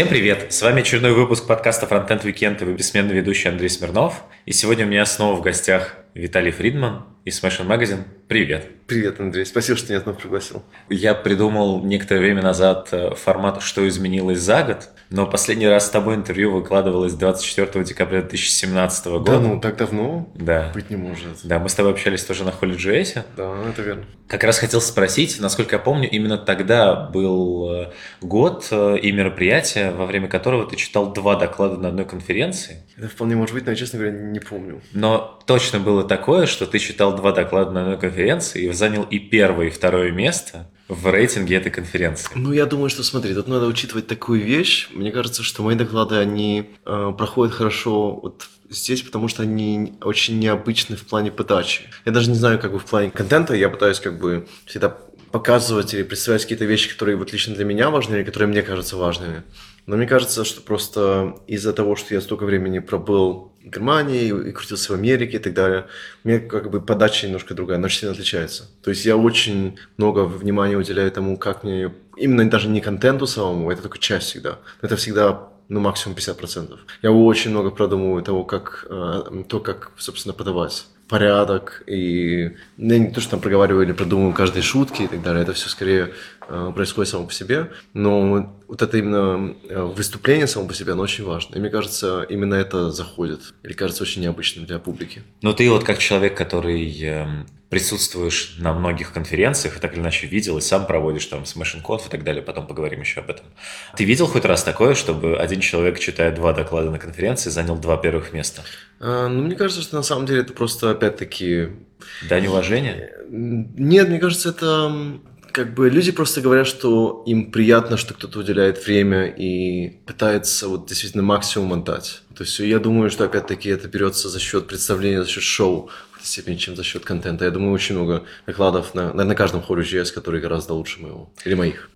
Всем привет! С вами очередной выпуск подкаста Frontend Weekend и вы бессменный ведущий Андрей Смирнов. И сегодня у меня снова в гостях Виталий Фридман из Smashing Magazine. Привет! Привет, Андрей. Спасибо, что меня снова пригласил. Я придумал некоторое время назад э, формат «Что изменилось за год?», но последний раз с тобой интервью выкладывалось 24 декабря 2017 года. Да, ну так давно Да. быть не может. Да, мы с тобой общались тоже на Холли JS. Да, это верно. Как раз хотел спросить, насколько я помню, именно тогда был э, год э, и мероприятие, во время которого ты читал два доклада на одной конференции. Это вполне может быть, но я, честно говоря, не помню. Но точно было такое, что ты читал два доклада на одной конференции и занял и первое, и второе место в рейтинге этой конференции. Ну, я думаю, что, смотри, тут надо учитывать такую вещь. Мне кажется, что мои доклады, они э, проходят хорошо вот здесь, потому что они очень необычны в плане подачи. Я даже не знаю, как бы в плане контента, я пытаюсь как бы всегда показывать или представлять какие-то вещи, которые вот лично для меня важны или которые мне кажутся важными. Но мне кажется, что просто из-за того, что я столько времени пробыл в Германии и крутился в Америке и так далее, меня как бы подача немножко другая, она очень сильно отличается. То есть я очень много внимания уделяю тому, как мне... Именно даже не контенту самому, это только часть всегда. Это всегда ну, максимум 50%. Я очень много продумываю того, как, э, то, как, собственно, подавать порядок и ну, не то, что там проговариваю или продумываю каждой шутки и так далее, это все скорее э, происходит само по себе, но вот это именно э, выступление само по себе, оно очень важно. И мне кажется, именно это заходит, или кажется очень необычным для публики. Но ты вот как человек, который эм, присутствуешь на многих конференциях, и так или иначе видел, и сам проводишь там Smashing Conf и так далее, потом поговорим еще об этом. Ты видел хоть раз такое, чтобы один человек, читая два доклада на конференции, занял два первых места? А, ну, мне кажется, что на самом деле это просто опять-таки... Дань уважения? Нет, мне кажется, это как бы люди просто говорят, что им приятно, что кто-то уделяет время и пытается вот действительно максимум отдать. То есть я думаю, что опять-таки это берется за счет представления, за счет шоу степени, чем за счет контента. Я думаю, очень много докладов на, на, на каждом хоре GS, которые гораздо лучше моего или моих.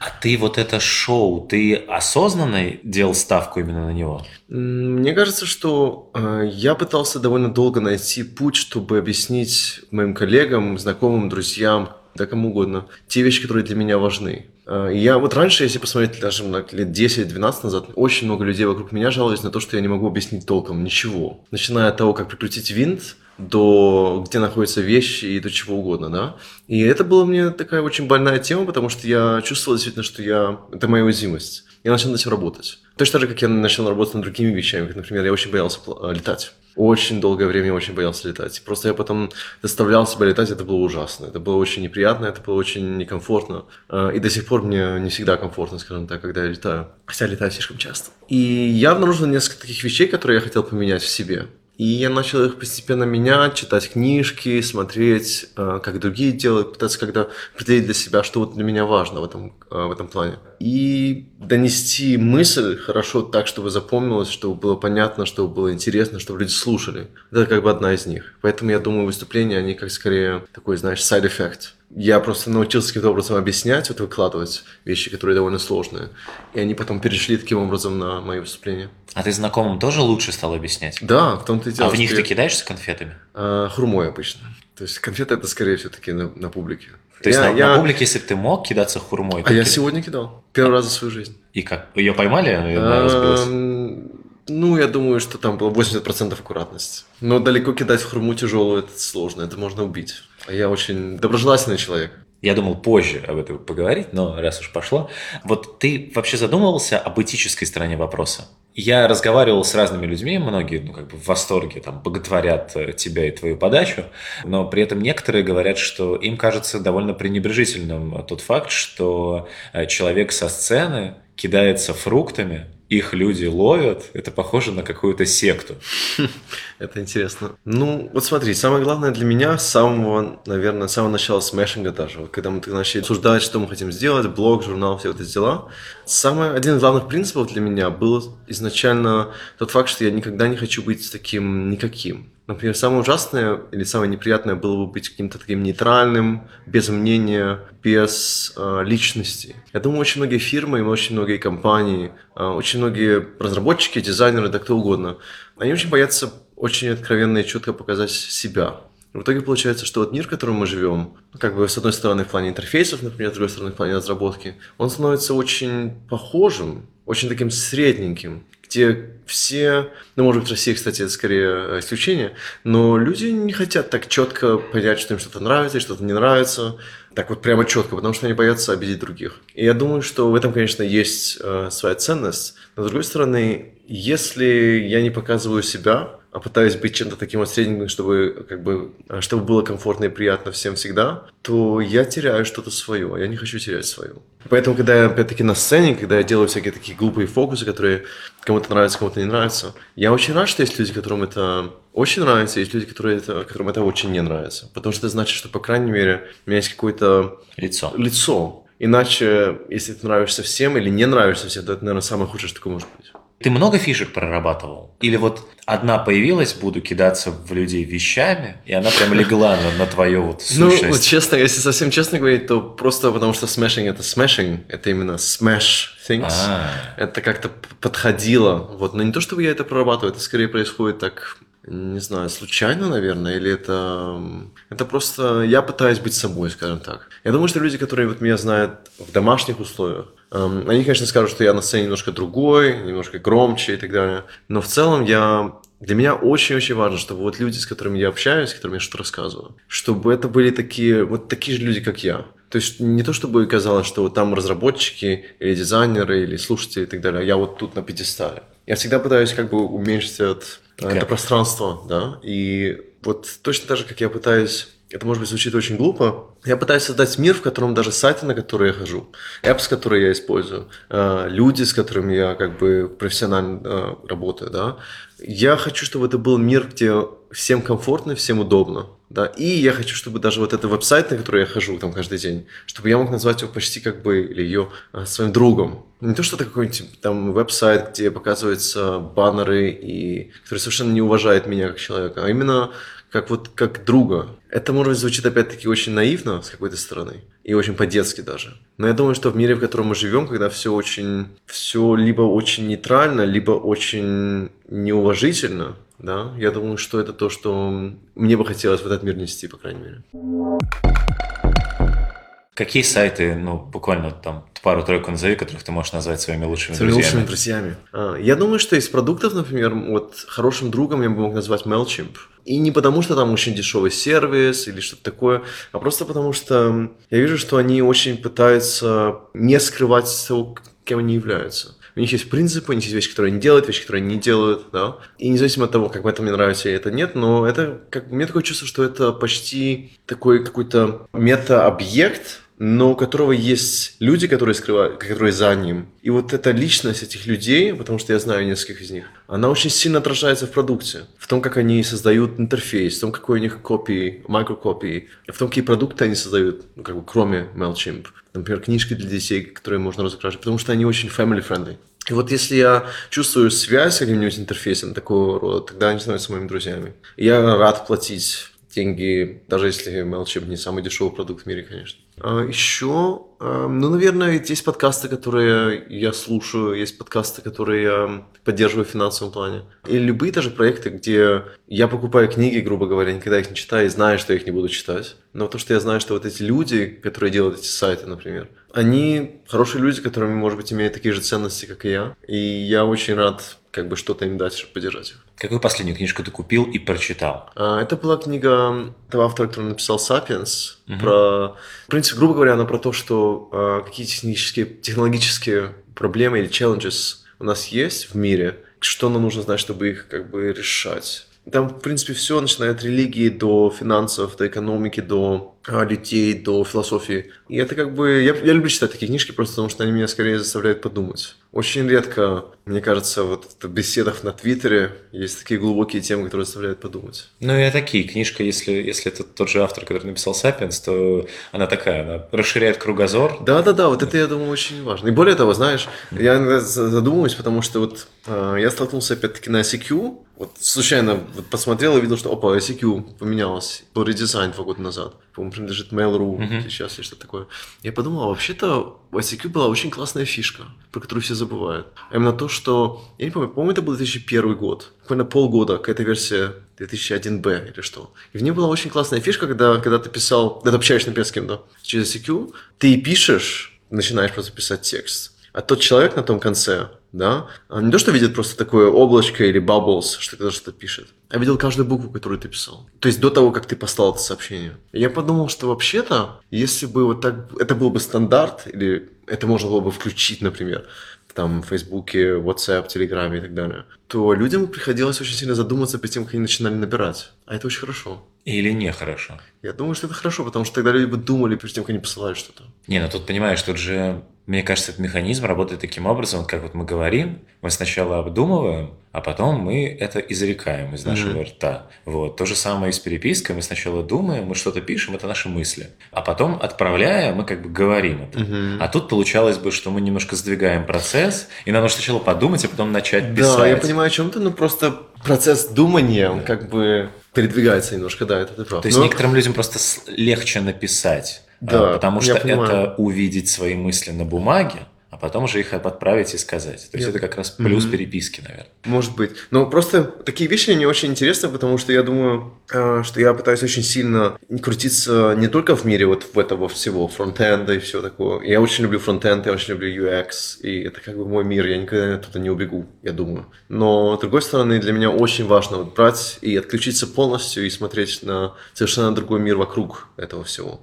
А ты вот это шоу, ты осознанно делал ставку именно на него? Мне кажется, что э, я пытался довольно долго найти путь, чтобы объяснить моим коллегам, знакомым, друзьям, да кому угодно, те вещи, которые для меня важны. Э, я вот раньше, если посмотреть даже лет 10-12 назад, очень много людей вокруг меня жаловались на то, что я не могу объяснить толком ничего. Начиная от того, как прикрутить винт, до где находятся вещи и до чего угодно, да. И это была мне такая очень больная тема, потому что я чувствовал действительно, что я... Это моя уязвимость. Я начал над этим работать. Точно так же, как я начал работать над другими вещами, как, например, я очень боялся летать. Очень долгое время я очень боялся летать. Просто я потом заставлял себя летать, это было ужасно. Это было очень неприятно, это было очень некомфортно. Э, и до сих пор мне не всегда комфортно, скажем так, когда я летаю. Хотя летаю слишком часто. И я обнаружил несколько таких вещей, которые я хотел поменять в себе. И я начал их постепенно менять, читать книжки, смотреть, э, как другие делают, пытаться когда определить для себя, что вот для меня важно в этом, э, в этом плане. И донести мысль хорошо так, чтобы запомнилось, чтобы было понятно, чтобы было интересно, чтобы люди слушали. Это как бы одна из них. Поэтому я думаю, выступления, они как скорее такой, знаешь, side effect я просто научился каким-то образом объяснять, вот выкладывать вещи, которые довольно сложные. И они потом перешли таким образом на мои выступления. А ты знакомым тоже лучше стал объяснять? Да, в том-то и дело. А в них ты кидаешься конфетами? А, хурмой обычно. То есть конфеты это скорее все-таки на, на публике. То есть я, на, я... на публике, если бы ты мог кидаться хурмой... А я кид... сегодня кидал. Первый раз за свою жизнь. И как? Ее поймали? Ну, я думаю, что там было 80% аккуратности. Но далеко кидать хурму тяжелую, это сложно, это можно убить. А я очень доброжелательный человек. Я думал позже об этом поговорить, но раз уж пошло. Вот ты вообще задумывался об этической стороне вопроса? Я разговаривал с разными людьми, многие ну, как бы в восторге, там, боготворят э, тебя и твою подачу, но при этом некоторые говорят, что им кажется довольно пренебрежительным тот факт, что э, человек со сцены кидается фруктами, их люди ловят, это похоже на какую-то секту. Это интересно. Ну, вот смотри, самое главное для меня с самого, наверное, с самого начала смешинга даже, вот когда мы начали обсуждать, что мы хотим сделать, блог, журнал, все вот эти дела, самый, один из главных принципов для меня был изначально тот факт, что я никогда не хочу быть таким никаким. Например, самое ужасное или самое неприятное было бы быть каким-то таким нейтральным, без мнения, без э, личности. Я думаю, очень многие фирмы очень многие компании, э, очень многие разработчики, дизайнеры, да кто угодно, они очень боятся очень откровенно и четко показать себя. В итоге получается, что вот мир, в котором мы живем, как бы с одной стороны в плане интерфейсов, например, с другой стороны в плане разработки, он становится очень похожим, очень таким средненьким, где все, ну, может быть, в России, кстати, это скорее исключение, но люди не хотят так четко понять, что им что-то нравится что-то не нравится, так вот прямо четко, потому что они боятся обидеть других. И я думаю, что в этом, конечно, есть э, своя ценность, но, с другой стороны, если я не показываю себя, пытаюсь быть чем-то таким вот средненьким, чтобы, как бы, э, чтобы было комфортно и приятно всем всегда, то я теряю что-то свое, а я не хочу терять свое. Поэтому, когда я, опять-таки, на сцене, когда я делаю всякие такие глупые фокусы, которые кому-то нравятся, кому-то не нравятся, я очень рад, что есть люди, которым это очень нравится, есть люди, которые это, которым это очень не нравится. Потому что это значит, что, по крайней мере, у меня есть какое-то... Лицо. Лицо. Иначе, если ты нравишься всем или не нравишься всем, то это, наверное, самое худшее, что такое может быть. Ты много фишек прорабатывал? Или вот одна появилась, буду кидаться в людей вещами, и она прям легла на, на твою вот сущность? Ну, вот честно, если совсем честно говорить, то просто потому что smashing это smashing, это именно smash things. А. Это как-то подходило. Вот. Но не то, чтобы я это прорабатываю, это скорее происходит так не знаю, случайно, наверное, или это... Это просто я пытаюсь быть собой, скажем так. Я думаю, что люди, которые вот меня знают в домашних условиях, они, конечно, скажут, что я на сцене немножко другой, немножко громче и так далее. Но в целом я для меня очень-очень важно, чтобы вот люди, с которыми я общаюсь, с которыми я что-то рассказываю, чтобы это были такие, вот такие же люди, как я. То есть не то, чтобы казалось, что вот там разработчики или дизайнеры или слушатели и так далее, а я вот тут на пьедестале. Я всегда пытаюсь как бы уменьшить от Кэп. это пространство, да, и вот точно так же, как я пытаюсь это, может быть, звучит очень глупо. Я пытаюсь создать мир, в котором даже сайты, на которые я хожу, apps, которые я использую, э, люди, с которыми я как бы профессионально э, работаю, да, я хочу, чтобы это был мир, где всем комфортно, всем удобно. Да? И я хочу, чтобы даже вот этот веб-сайт, на который я хожу там каждый день, чтобы я мог назвать его почти как бы, или ее а, своим другом. Не то, что это какой-нибудь там веб-сайт, где показываются баннеры, и, который совершенно не уважает меня как человека, а именно как вот как друга. Это, может быть, звучит опять-таки очень наивно с какой-то стороны и очень по-детски даже. Но я думаю, что в мире, в котором мы живем, когда все очень, все либо очень нейтрально, либо очень неуважительно, да, я думаю, что это то, что мне бы хотелось в этот мир нести, по крайней мере. Какие сайты, ну, буквально там пару-тройку назови, которых ты можешь назвать своими лучшими своими друзьями? лучшими друзьями. А, я думаю, что из продуктов, например, вот хорошим другом я бы мог назвать MailChimp. И не потому, что там очень дешевый сервис или что-то такое, а просто потому, что я вижу, что они очень пытаются не скрывать того, кем они являются. У них есть принципы, у них есть вещи, которые они делают, вещи, которые они не делают, да. И независимо от того, как это мне нравится или это нет, но это, как, у меня такое чувство, что это почти такой какой-то мета-объект, но у которого есть люди, которые скрывают, которые за ним. И вот эта личность этих людей, потому что я знаю нескольких из них, она очень сильно отражается в продукте, в том, как они создают интерфейс, в том, какой у них копии, микрокопии, в том, какие продукты они создают, ну, как бы кроме MailChimp. Например, книжки для детей, которые можно разукрашивать, потому что они очень family-friendly. И вот если я чувствую связь с каким-нибудь интерфейсом такого рода, тогда они становятся моими друзьями. И я рад платить деньги, даже если MailChimp не самый дешевый продукт в мире, конечно. А еще, ну, наверное, есть подкасты, которые я слушаю, есть подкасты, которые я поддерживаю в финансовом плане. И любые даже проекты, где я покупаю книги, грубо говоря, никогда их не читаю и знаю, что я их не буду читать. Но то, что я знаю, что вот эти люди, которые делают эти сайты, например, они хорошие люди, которыми, может быть, имеют такие же ценности, как и я. И я очень рад как бы что-то им дать, чтобы поддержать их. Какую последнюю книжку ты купил и прочитал? А, это была книга того автора, который написал «Сапиенс». Угу. Про, в принципе, грубо говоря, она про то, что а, какие технические, технологические проблемы или challenges у нас есть в мире, что нам нужно знать, чтобы их как бы решать. Там, в принципе, все, начиная от религии до финансов, до экономики, до а, людей, до философии. И это как бы... Я, я люблю читать такие книжки, просто потому что они меня скорее заставляют подумать. Очень редко, мне кажется, вот в беседах на Твиттере есть такие глубокие темы, которые заставляют подумать. Ну и такие. Книжка, если, если это тот же автор, который написал «Сапиенс», то она такая, она расширяет кругозор. Да-да-да, вот это, я думаю, очень важно. И более того, знаешь, я иногда задумываюсь, потому что вот э, я столкнулся опять-таки на ICQ, вот случайно вот посмотрел и видел, что, опа, ICQ поменялось, был редизайн два года назад по-моему, принадлежит Mail.ru uh-huh. сейчас или что-то такое. Я подумал, а вообще-то в ICQ была очень классная фишка, про которую все забывают. А именно то, что, я не помню, по-моему, это был 2001 год, буквально полгода какая-то версия 2001B или что. И в ней была очень классная фишка, когда, когда ты писал, когда ты общаешься, например, с кем-то через ICQ, ты пишешь, начинаешь просто писать текст, а тот человек на том конце, да, он не то, что видит просто такое облачко или bubbles, что кто-то что-то пишет, а видел каждую букву, которую ты писал. То есть до того, как ты послал это сообщение. Я подумал, что вообще-то, если бы вот так, это был бы стандарт, или это можно было бы включить, например, там, в Фейсбуке, WhatsApp, Телеграме и так далее, то людям приходилось очень сильно задуматься перед тем, как они начинали набирать. А это очень хорошо. Или нехорошо? Я думаю, что это хорошо, потому что тогда люди бы думали перед тем, как они посылают что-то. Не, ну тут понимаешь, тут же мне кажется, этот механизм работает таким образом, как вот мы говорим, мы сначала обдумываем, а потом мы это изрекаем из нашего mm-hmm. рта. Вот. То же самое и с перепиской. Мы сначала думаем, мы что-то пишем, это наши мысли. А потом, отправляя, мы как бы говорим это. Mm-hmm. А тут получалось бы, что мы немножко сдвигаем процесс, и нам нужно сначала подумать, а потом начать писать. Да, я понимаю, о чем ты, но просто процесс думания, он как бы передвигается немножко, да, это ты прав. То есть но... некоторым людям просто легче написать. Да, потому что это увидеть свои мысли на бумаге, а потом уже их отправить и сказать. То есть я... это как раз плюс mm-hmm. переписки, наверное. Может быть. Но просто такие вещи мне очень интересны, потому что я думаю, э, что я пытаюсь очень сильно крутиться не только в мире вот в этого всего, фронтенда и все такое. Я очень люблю фронтенд, я очень люблю UX, и это как бы мой мир, я никогда оттуда не убегу, я думаю. Но, с другой стороны, для меня очень важно вот брать и отключиться полностью и смотреть на совершенно другой мир вокруг этого всего.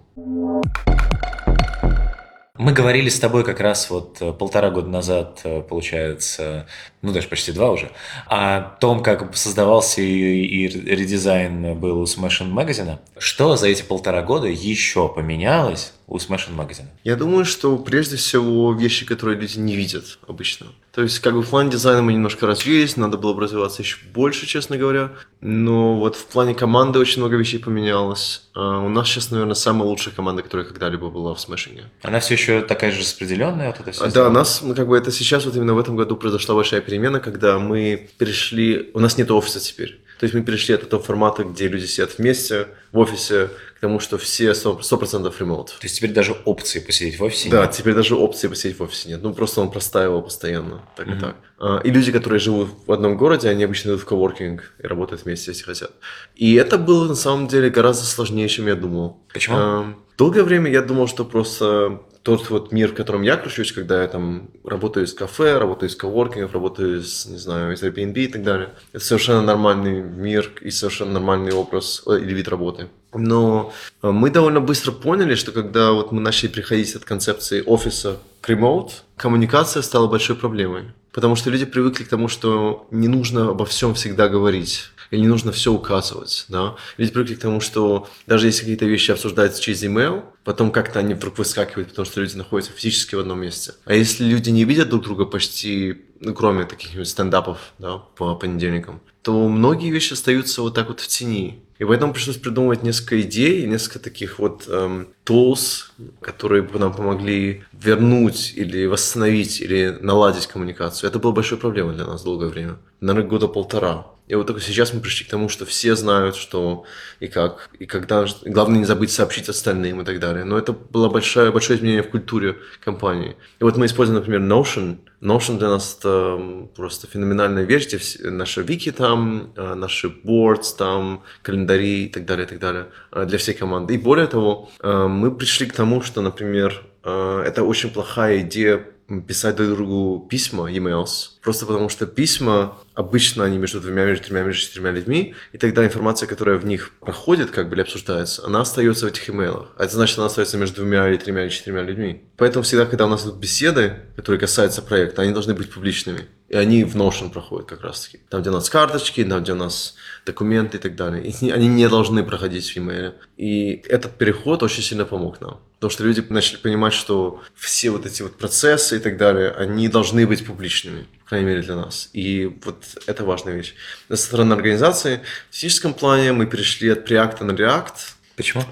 Мы говорили с тобой как раз вот э, полтора года назад, э, получается, ну даже почти два уже, о том, как создавался и, и редизайн был у Smashing Magazine. Что за эти полтора года еще поменялось у Smashing Magazine? Я думаю, что прежде всего вещи, которые люди не видят обычно. То есть, как бы в плане дизайна мы немножко развились, надо было бы развиваться еще больше, честно говоря. Но вот в плане команды очень много вещей поменялось. А у нас сейчас, наверное, самая лучшая команда, которая когда-либо была в Смешинге. Она все еще такая же распределенная? Вот это все да, у нас, ну, как бы это сейчас, вот именно в этом году произошла большая перемена, когда мы перешли... У нас нет офиса теперь. То есть мы перешли от этого формата, где люди сидят вместе в офисе, к тому, что все 100%, 100% ремонт. То есть теперь даже опции посидеть в офисе Да, нет? теперь даже опции посидеть в офисе нет. Ну, просто он простаивал постоянно, так mm-hmm. и так. А, и люди, которые живут в одном городе, они обычно идут в коворкинг и работают вместе, если хотят. И это было, на самом деле, гораздо сложнее, чем я думал. Почему? А, долгое время я думал, что просто тот вот мир, в котором я кручусь, когда я там работаю из кафе, работаю из коворкингов, работаю из, не знаю, из Airbnb и так далее. Это совершенно нормальный мир и совершенно нормальный образ э, или вид работы. Но э, мы довольно быстро поняли, что когда вот мы начали приходить от концепции офиса к remote, коммуникация стала большой проблемой. Потому что люди привыкли к тому, что не нужно обо всем всегда говорить или не нужно все указывать, да. Люди привыкли к тому, что даже если какие-то вещи обсуждаются через email, потом как-то они вдруг выскакивают, потому что люди находятся физически в одном месте. А если люди не видят друг друга почти, ну, кроме таких стендапов, да, по понедельникам, то многие вещи остаются вот так вот в тени. И поэтому пришлось придумывать несколько идей, несколько таких вот эм, tools, которые бы нам помогли вернуть или восстановить, или наладить коммуникацию. Это была большой проблемой для нас долгое время. Наверное, года полтора. И вот только сейчас мы пришли к тому, что все знают, что и как, и когда. Главное не забыть сообщить остальным и так далее. Но это было большое, большое изменение в культуре компании. И вот мы используем, например, Notion. Notion для нас это просто феноменальная вещь, где все, наши вики там, э, наши boards там, календари и так далее, и так далее э, для всей команды. И более того, э, мы пришли к тому, что, например, это очень плохая идея писать друг другу письма, emails, просто потому что письма обычно они между двумя, между тремя, между четырьмя людьми, и тогда информация, которая в них проходит, как бы, или обсуждается, она остается в этих имейлах. А это значит, она остается между двумя или тремя или четырьмя людьми. Поэтому всегда, когда у нас идут беседы, которые касаются проекта, они должны быть публичными. И они в Notion проходят как раз таки. Там, где у нас карточки, там, где у нас документы и так далее. И они не должны проходить в имейле. И этот переход очень сильно помог нам. Потому что люди начали понимать, что все вот эти вот процессы и так далее, они должны быть публичными, по крайней мере для нас. И вот это важная вещь. Со стороны организации, в физическом плане мы перешли от Preact на React, Почему?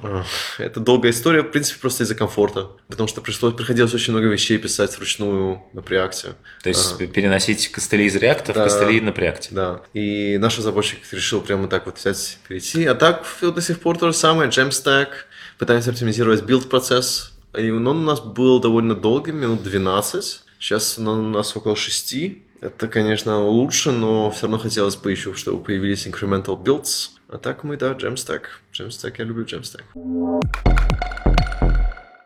Это долгая история, в принципе, просто из-за комфорта. Потому что пришлось, приходилось очень много вещей писать вручную на Preact. То есть а, переносить костыли из React да, в костыли на Preact. Да. И наш разработчик решил прямо так вот взять, перейти. А так до сих пор то же самое, Jamstack. Пытаемся оптимизировать билд-процесс. И он у нас был довольно долгим, минут 12. Сейчас он у нас около 6. Это, конечно, лучше, но все равно хотелось бы еще, чтобы появились incremental builds, А так мы, да, Jamstack. Jamstack, я люблю Jamstack.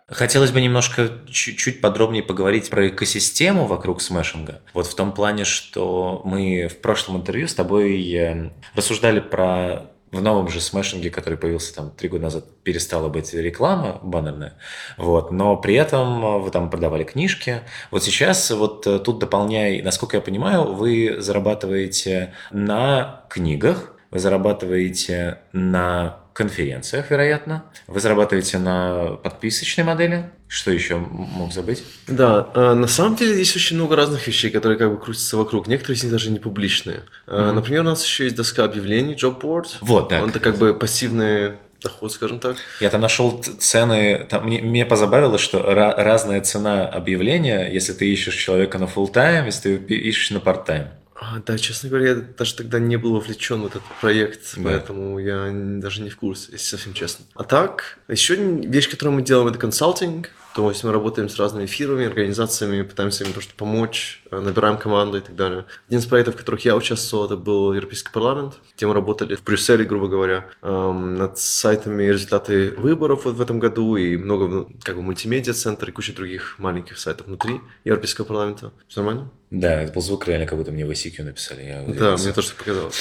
Хотелось бы немножко чуть-чуть подробнее поговорить про экосистему вокруг смешинга. Вот в том плане, что мы в прошлом интервью с тобой э, рассуждали про в новом же смешинге, который появился там три года назад, перестала быть реклама баннерная, вот, но при этом вы там продавали книжки. Вот сейчас вот э, тут дополняя, насколько я понимаю, вы зарабатываете на книгах, вы зарабатываете на конференциях, вероятно. Вы зарабатываете на подписочной модели. Что еще мог забыть? Да, э, на самом деле есть очень много разных вещей, которые как бы крутятся вокруг. Некоторые из них даже не публичные. Mm-hmm. Например, у нас еще есть доска объявлений, job board. Вот, да. Он это как бы пассивный доход, скажем так. Я там нашел цены, там, мне, мне позабавило, что ra- разная цена объявления, если ты ищешь человека на full time, если ты ищешь на part time. А, да, честно говоря, я даже тогда не был вовлечен в этот проект, да. поэтому я даже не в курсе, если совсем честно. А так, еще вещь, которую мы делаем, это консалтинг. То есть мы работаем с разными фирмами, организациями, пытаемся им просто помочь, э, набираем команду и так далее. Один из проектов, в которых я участвовал, это был Европейский парламент, где мы работали в Брюсселе, грубо говоря, эм, над сайтами результаты выборов вот в этом году и много ну, как бы мультимедиа-центр и куча других маленьких сайтов внутри Европейского парламента. Все нормально? Да, это был звук реально, как будто мне в ICQ написали. Я да, мне тоже показалось.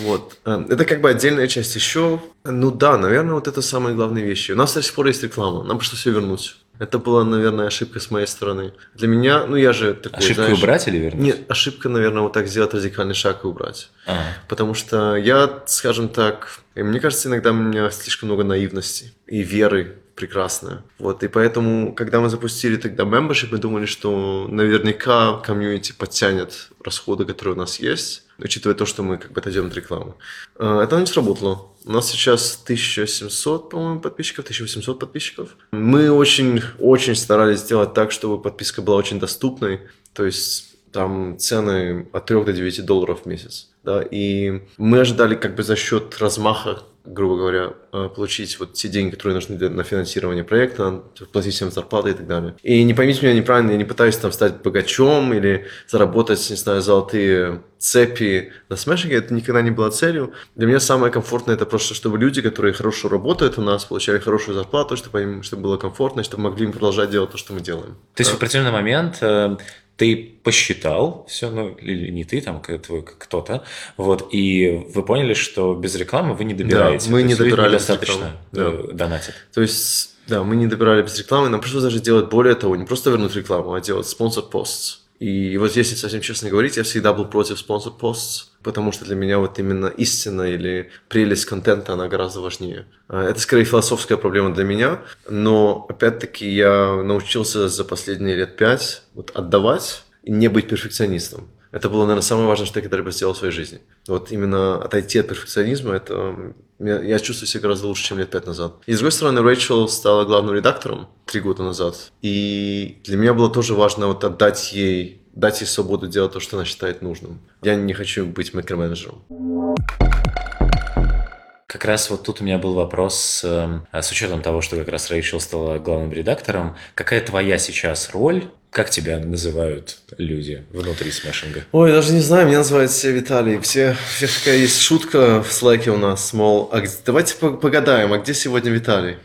Вот. Э, это как бы отдельная часть еще. Ну да, наверное, вот это самые главные вещи. У нас до сих пор есть реклама, нам пришлось все вернуть. Это была, наверное, ошибка с моей стороны. Для меня, ну я же такой, Ошибка знаешь, убрать или вернуть? Нет, ошибка, наверное, вот так сделать радикальный шаг и убрать. Ага. Потому что я, скажем так, мне кажется, иногда у меня слишком много наивности и веры прекрасная. Вот, и поэтому, когда мы запустили тогда membership, мы думали, что наверняка комьюнити подтянет расходы, которые у нас есть, учитывая то, что мы как бы от рекламы. А, это не сработало. У нас сейчас 1700, по-моему, подписчиков, 1800 подписчиков. Мы очень, очень старались сделать так, чтобы подписка была очень доступной. То есть там цены от 3 до 9 долларов в месяц. Да, и мы ожидали как бы за счет размаха грубо говоря, э, получить вот те деньги, которые нужны для, на финансирование проекта, платить всем зарплаты и так далее. И не поймите меня неправильно, я не пытаюсь там стать богачом или заработать, не знаю, золотые цепи на смешинге, это никогда не было целью. Для меня самое комфортное это просто, чтобы люди, которые хорошо работают у нас, получали хорошую зарплату, чтобы им чтобы было комфортно, чтобы могли им продолжать делать то, что мы делаем. То есть в определенный момент э, ты посчитал все, ну, или не ты, там, кто-то, вот, и вы поняли, что без рекламы вы не добираете. Да, мы не добирали достаточно да. донатит. То есть, да, мы не добирали без рекламы, нам пришлось даже делать более того, не просто вернуть рекламу, а делать спонсор пост. И вот если совсем честно говорить, я всегда был против спонсор пост, потому что для меня вот именно истина или прелесть контента, она гораздо важнее. А, это скорее философская проблема для меня, но опять-таки я научился за последние лет пять вот отдавать и не быть перфекционистом. Это было, наверное, самое важное, что я когда-либо сделал в своей жизни. Вот именно отойти от перфекционизма, это я, чувствую себя гораздо лучше, чем лет пять назад. И с другой стороны, Рэйчел стала главным редактором три года назад. И для меня было тоже важно вот отдать ей, дать ей свободу делать то, что она считает нужным. Я не хочу быть микроменеджером. Как раз вот тут у меня был вопрос, э, с учетом того, что как раз Рэйчел стала главным редактором, какая твоя сейчас роль как тебя называют люди внутри смешинга? Ой, даже не знаю, меня называют все Виталий. Все, все такая есть шутка в слайке у нас, мол, а давайте погадаем, а где сегодня Виталий?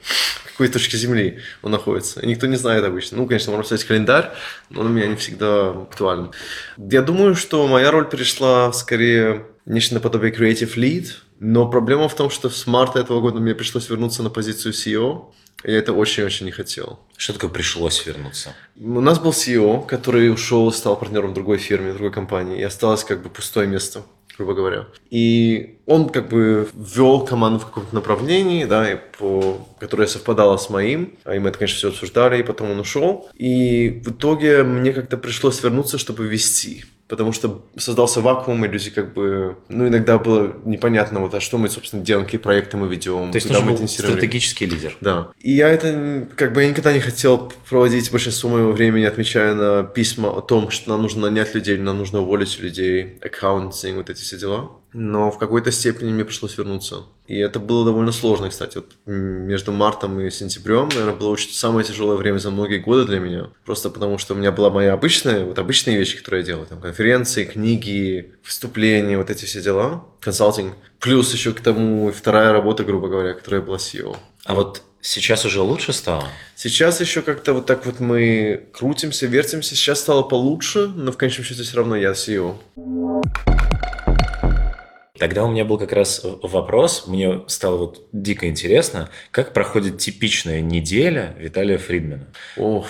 В какой точке Земли он находится? И никто не знает обычно. Ну, конечно, можно взять календарь, но он у меня не всегда актуален. Я думаю, что моя роль перешла скорее нечто наподобие Creative Lead, но проблема в том, что с марта этого года мне пришлось вернуться на позицию CEO, я это очень-очень не хотел. Что такое пришлось вернуться? У нас был CEO, который ушел, стал партнером другой фирме, в другой компании, и осталось как бы пустое место грубо говоря. И он как бы ввел команду в каком-то направлении, да, и по, которое совпадало с моим, и мы это, конечно, все обсуждали, и потом он ушел. И в итоге мне как-то пришлось вернуться, чтобы вести потому что создался вакуум, и люди как бы, ну, иногда было непонятно, вот, а что мы, собственно, делаем, какие проекты мы ведем. То есть нужен был стратегический лидер. Да. И я это, как бы, я никогда не хотел проводить большинство моего времени, отмечая на письма о том, что нам нужно нанять людей, нам нужно уволить людей, аккаунтинг, вот эти все дела. Но в какой-то степени мне пришлось вернуться. И это было довольно сложно, кстати. Вот между мартом и сентябрем, наверное, было очень самое тяжелое время за многие годы для меня. Просто потому, что у меня была моя обычная, вот обычные вещи, которые я делал. Там конференции, книги, выступления, вот эти все дела, консалтинг. Плюс еще к тому вторая работа, грубо говоря, которая была SEO. А вот Сейчас уже лучше стало? Сейчас еще как-то вот так вот мы крутимся, вертимся. Сейчас стало получше, но в конечном счете все равно я SEO. Тогда у меня был как раз вопрос, мне стало вот дико интересно, как проходит типичная неделя Виталия Фридмана? Ох,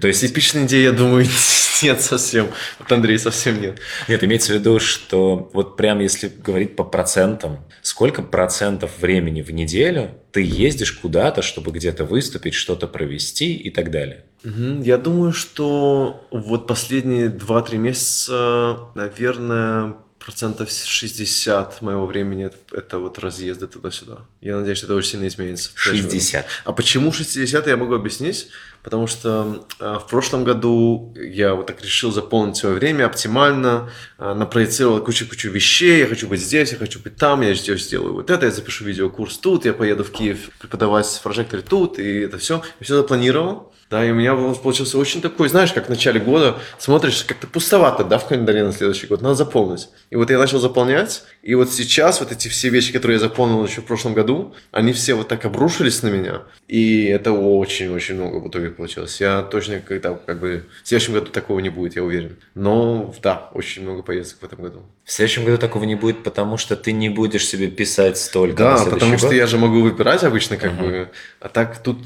то есть типичной идеи, я думаю, нет совсем. Вот Андрей совсем нет. Нет, имеется в виду, что вот прям если говорить по процентам, сколько процентов времени в неделю ты ездишь куда-то, чтобы где-то выступить, что-то провести и так далее? Я думаю, что вот последние 2-3 месяца, наверное, процентов 60 моего времени это, это вот разъезды туда-сюда. Я надеюсь, что это очень сильно изменится. 60. А почему 60, я могу объяснить. Потому что э, в прошлом году я вот так решил заполнить свое время оптимально, э, напроецировал кучу-кучу вещей, я хочу быть здесь, я хочу быть там, я здесь сделаю вот это, я запишу видеокурс тут, я поеду в Киев преподавать в прожекторе тут, и это все. Я все запланировал. Да, и у меня получился очень такой, знаешь, как в начале года смотришь, как-то пустовато, да, в календаре на следующий год, надо заполнить. И вот я начал заполнять, и вот сейчас вот эти все вещи, которые я заполнил еще в прошлом году, они все вот так обрушились на меня, и это очень-очень много в итоге получилось. Я точно когда, как бы, в следующем году такого не будет, я уверен. Но, да, очень много поездок в этом году. В следующем году такого не будет, потому что ты не будешь себе писать столько. Да, потому год? что я же могу выбирать обычно, как uh-huh. бы, а так тут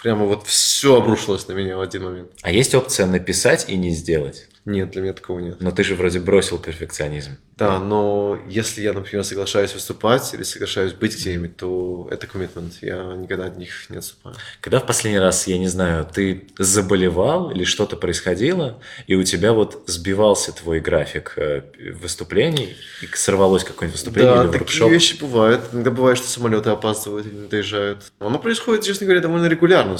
прямо вот все обрушилось на меня в один момент. А есть опция написать и не сделать? Нет, для меня такого нет. Но ты же вроде бросил перфекционизм. Да, но если я, например, соглашаюсь выступать или соглашаюсь быть где-нибудь, то это коммитмент. Я никогда от них не отступаю. Когда в последний раз, я не знаю, ты заболевал или что-то происходило, и у тебя вот сбивался твой график э, выступлений, и сорвалось какое-нибудь выступление да, или воркшоп? такие вещи бывают. Иногда бывает, что самолеты опаздывают или не доезжают. Оно происходит, честно говоря, довольно регулярно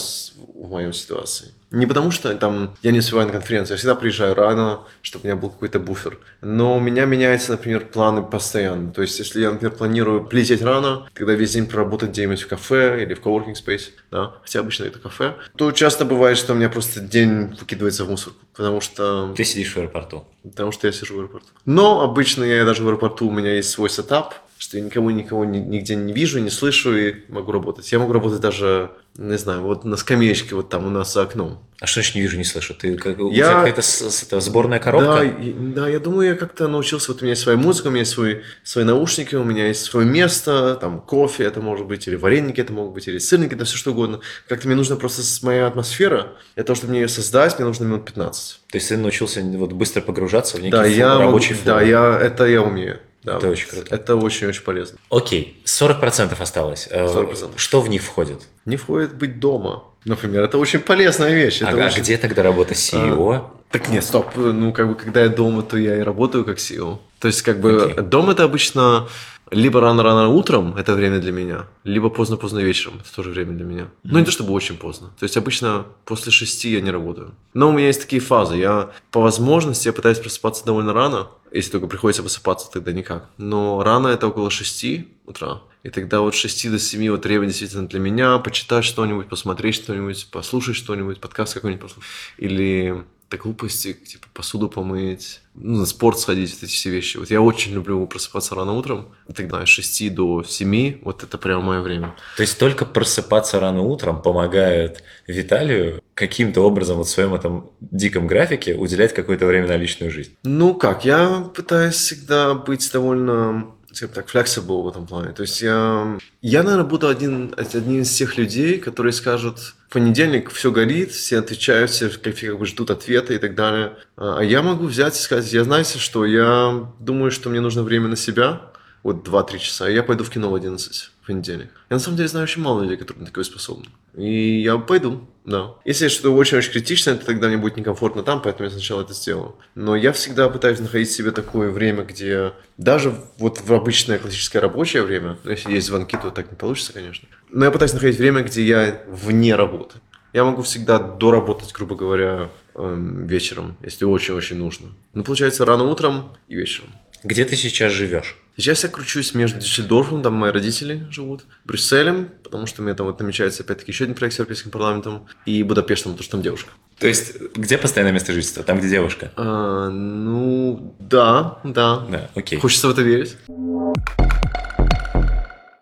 в моей ситуации. Не потому что там я не успеваю на конференцию, я всегда приезжаю рано, чтобы у меня был какой-то буфер. Но у меня меняются, например, планы постоянно. То есть, если я, например, планирую прилететь рано, тогда весь день проработать где-нибудь в кафе или в coworking space, да, хотя обычно это кафе, то часто бывает, что у меня просто день выкидывается в мусорку, потому что... Ты сидишь в аэропорту. Потому что я сижу в аэропорту. Но обычно я даже в аэропорту, у меня есть свой сетап, что я никого никого нигде не вижу, не слышу и могу работать. Я могу работать даже, не знаю, вот на скамеечке вот там у нас за окном. А что значит не вижу, не слышу? Ты как, у тебя какая-то это, сборная коробка? Да, и, да, я думаю, я как-то научился, вот у меня есть своя музыка, у меня есть свои, свои наушники, у меня есть свое место, там кофе это может быть, или вареники это могут быть, или сырники, это все что угодно. Как-то мне нужно просто моя атмосфера, для того, чтобы мне ее создать, мне нужно минут 15. То есть ты научился вот быстро погружаться в некий да, фон, я рабочий могу, Да, я, это я умею. Да, это очень круто. Это очень-очень полезно. Окей, 40% осталось. 40%. Э, что в них входит? Не входит быть дома. Например, это очень полезная вещь. А, это а очень... где тогда работа CEO? А, так нет, стоп. Ну, как бы, когда я дома, то я и работаю как CEO. То есть, как бы, okay. дом это обычно либо рано-рано утром, это время для меня, либо поздно-поздно вечером, это тоже время для меня. Mm-hmm. Но не то чтобы очень поздно. То есть обычно после шести я не работаю. Но у меня есть такие фазы. Я по возможности я пытаюсь просыпаться довольно рано. Если только приходится просыпаться, тогда никак. Но рано это около шести утра. И тогда вот с 6 до 7 вот время действительно для меня почитать что-нибудь, посмотреть что-нибудь, послушать что-нибудь, подкаст какой-нибудь послушать. Или так глупости, типа посуду помыть, ну, на спорт сходить, вот эти все вещи. Вот я очень люблю просыпаться рано утром, тогда с 6 до 7, вот это прямо мое время. То есть только просыпаться рано утром помогает Виталию каким-то образом вот в своем этом диком графике уделять какое-то время на личную жизнь? Ну как, я пытаюсь всегда быть довольно скажем так, flexible в этом плане. То есть я, я наверное, буду один, один из тех людей, которые скажут, в понедельник все горит, все отвечают, все как бы ждут ответа и так далее. А я могу взять и сказать, я знаете, что я думаю, что мне нужно время на себя, вот 2-3 часа, и я пойду в кино в 11 в понедельник. Я на самом деле знаю очень мало людей, которые на такое способны. И я пойду, да. Если что-то очень-очень критичное, то тогда мне будет некомфортно там, поэтому я сначала это сделаю. Но я всегда пытаюсь находить себе такое время, где даже вот в обычное классическое рабочее время, ну, если есть звонки, то так не получится, конечно. Но я пытаюсь находить время, где я вне работы. Я могу всегда доработать, грубо говоря, эм, вечером, если очень-очень нужно. Ну, получается, рано утром и вечером. Где ты сейчас живешь? Сейчас я кручусь между Дюссельдорфом, там мои родители живут, Брюсселем, потому что у меня там вот намечается опять-таки еще один проект с Европейским парламентом, и Будапештом, потому что там девушка. То есть, где постоянное место жительства? Там, где девушка? А, ну, да, да. Да, окей. Хочется в это верить.